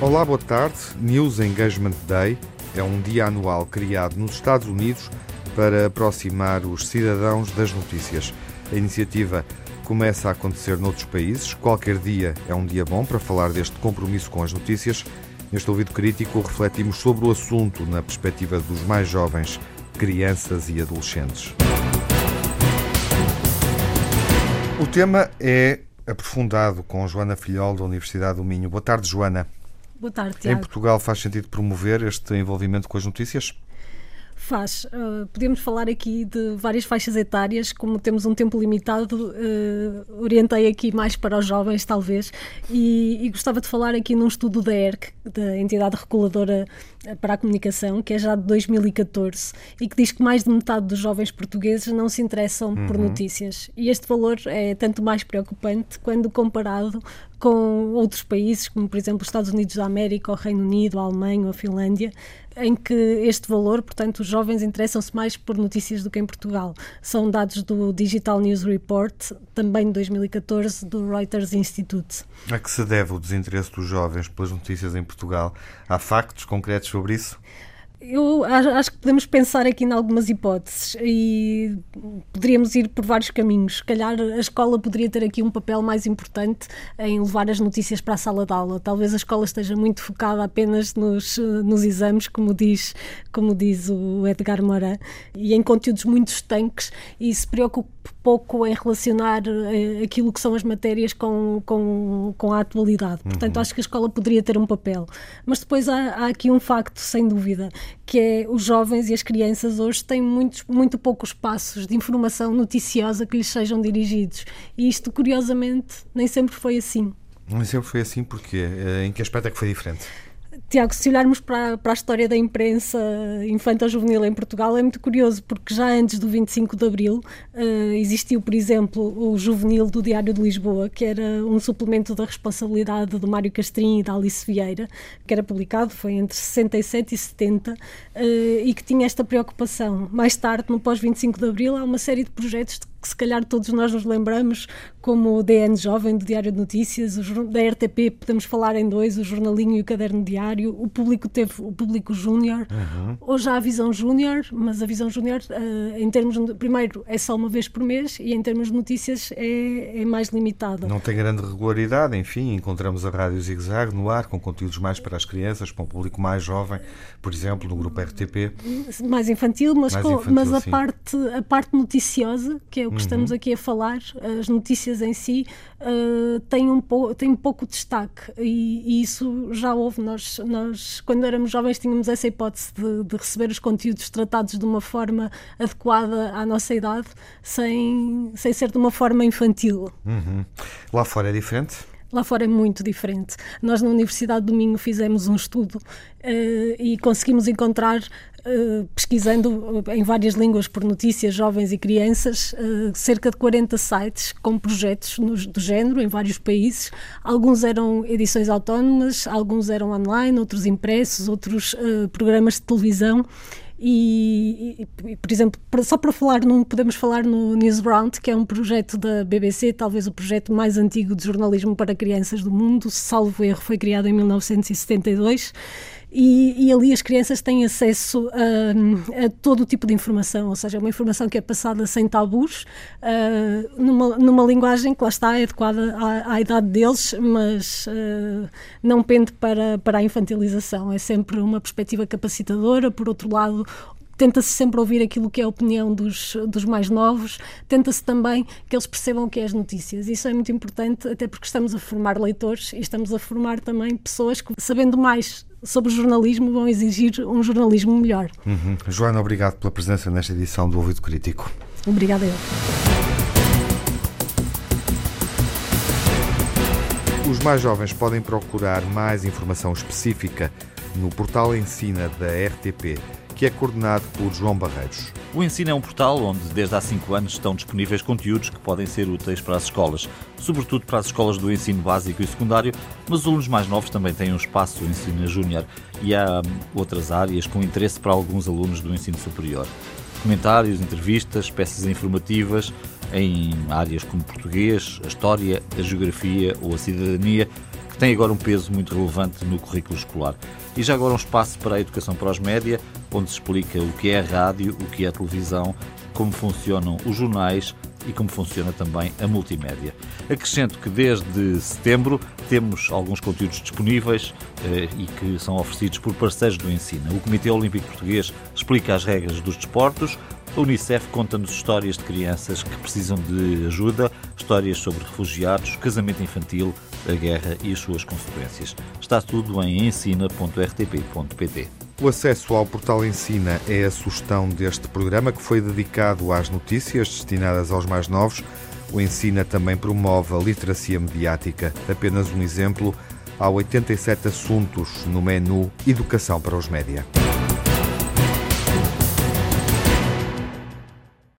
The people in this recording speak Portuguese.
Olá, boa tarde. News Engagement Day é um dia anual criado nos Estados Unidos para aproximar os cidadãos das notícias. A iniciativa começa a acontecer noutros países. Qualquer dia é um dia bom para falar deste compromisso com as notícias. Neste ouvido crítico, refletimos sobre o assunto na perspectiva dos mais jovens, crianças e adolescentes. O tema é aprofundado com Joana Filhol, da Universidade do Minho. Boa tarde, Joana. Boa tarde, Tiago. Em Portugal faz sentido promover este envolvimento com as notícias? Faz. Uh, podemos falar aqui de várias faixas etárias, como temos um tempo limitado, uh, orientei aqui mais para os jovens, talvez, e, e, gostava de falar aqui num estudo da ERC, da Entidade Reguladora para a Comunicação, que é já de 2014, e que diz que mais de metade dos jovens portugueses não se interessam uhum. por notícias. E este valor é tanto mais preocupante quando comparado com outros países, como por exemplo os Estados Unidos da América, o Reino Unido, a Alemanha ou a Finlândia, em que este valor, portanto, os jovens interessam-se mais por notícias do que em Portugal. São dados do Digital News Report, também de 2014, do Reuters Institute. A que se deve o desinteresse dos jovens pelas notícias em Portugal? Há factos concretos sobre isso? Eu acho que podemos pensar aqui em algumas hipóteses e poderíamos ir por vários caminhos. Se calhar a escola poderia ter aqui um papel mais importante em levar as notícias para a sala de aula. Talvez a escola esteja muito focada apenas nos, nos exames, como diz, como diz o Edgar Morin, e em conteúdos muito estanques e se preocupe pouco em relacionar uh, aquilo que são as matérias com, com, com a atualidade. Portanto, uhum. acho que a escola poderia ter um papel. Mas depois há, há, aqui um facto, sem dúvida, que é os jovens e as crianças hoje têm muitos, muito poucos passos de informação noticiosa que lhes sejam dirigidos. E isto, curiosamente, nem sempre foi assim. Nem sempre foi assim, porque eh, em que aspecto é que foi diferente? Tiago, se olharmos para, para a história da imprensa infantil-juvenil em Portugal, é muito curioso, porque já antes do 25 de Abril uh, existiu, por exemplo, o Juvenil do Diário de Lisboa, que era um suplemento da responsabilidade do Mário Castrinho e da Alice Vieira, que era publicado, foi entre 67 e 70, uh, e que tinha esta preocupação. Mais tarde, no pós-25 de Abril, há uma série de projetos que se calhar todos nós nos lembramos, como o DN Jovem, do Diário de Notícias, o, da RTP, podemos falar em dois, o Jornalinho e o Caderno Diário, o público teve o público júnior, uhum. hoje há a Visão Júnior, mas a Visão Júnior, uh, em termos, de, primeiro, é só uma vez por mês e em termos de notícias é, é mais limitada. Não tem grande regularidade, enfim, encontramos a Rádio Zig Zag no ar, com conteúdos mais para as crianças, para um público mais jovem, por exemplo, no grupo RTP. Mais infantil, mas, mais com, infantil, mas a, parte, a parte noticiosa, que é o que uhum. estamos aqui a falar, as notícias em si, uh, têm, um têm pouco destaque e, e, isso já houve. Nós, nós, quando éramos jovens, tínhamos essa hipótese de, de, receber os conteúdos tratados de uma forma adequada à nossa idade, sem, sem ser de uma forma infantil. Uhum. Lá fora é diferente? Lá fora é muito diferente. Nós na Universidade do Minho fizemos um estudo uh, e conseguimos encontrar, uh, pesquisando em várias línguas por notícias, jovens e crianças, uh, cerca de 40 sites com projetos do género em vários países. Alguns eram edições autónomas, alguns eram online, outros impressos, outros programas de televisão. E, e, por exemplo, só para falar num, podemos falar no Newsround, que é um projeto da BBC, talvez o projeto mais antigo de jornalismo para crianças do mundo, salvo erro, foi criado em 1972. E, e, ali as crianças têm acesso a, a, todo o tipo de informação, ou seja, uma informação que é passada sem tabus, uh, numa, numa linguagem que lá está adequada à, à idade deles, mas uh, não pende para, para a infantilização. É sempre uma perspectiva capacitadora. Por outro lado, tenta-se sempre ouvir aquilo que é a opinião dos, dos mais novos, tenta-se também que eles percebam o que é as notícias. Isso é muito importante, até porque estamos a formar leitores e estamos a formar também pessoas que, sabendo mais sobre jornalismo, vão exigir um jornalismo melhor. Uhum. Joana, obrigado pela presença nesta edição do Ouvido Crítico. Obrigada eu. Os mais jovens podem procurar mais informação específica no portal Ensina da RTP que é coordenado por João Barreiros. O Ensino é um portal onde, desde há cinco anos, estão disponíveis conteúdos que podem ser úteis para as escolas, sobretudo para as escolas do ensino básico e secundário, mas os alunos mais novos também têm um espaço no ensino júnior e há hum, outras áreas com interesse para alguns alunos do ensino superior. Comentários, entrevistas, peças informativas em áreas como português, a história, a geografia ou a cidadania tem agora um peso muito relevante no currículo escolar. E já agora um espaço para a educação para os média, onde se explica o que é a rádio, o que é a televisão, como funcionam os jornais e como funciona também a multimédia. Acrescento que desde setembro temos alguns conteúdos disponíveis eh, e que são oferecidos por parceiros do ensino. O Comitê Olímpico Português explica as regras dos desportos, a Unicef conta-nos histórias de crianças que precisam de ajuda, histórias sobre refugiados, casamento infantil, a guerra e as suas consequências. Está tudo em ensina.rtp.pt. O acesso ao portal Ensina é a sugestão deste programa que foi dedicado às notícias destinadas aos mais novos. O Ensina também promove a literacia mediática. Apenas um exemplo, há 87 assuntos no menu Educação para os Média.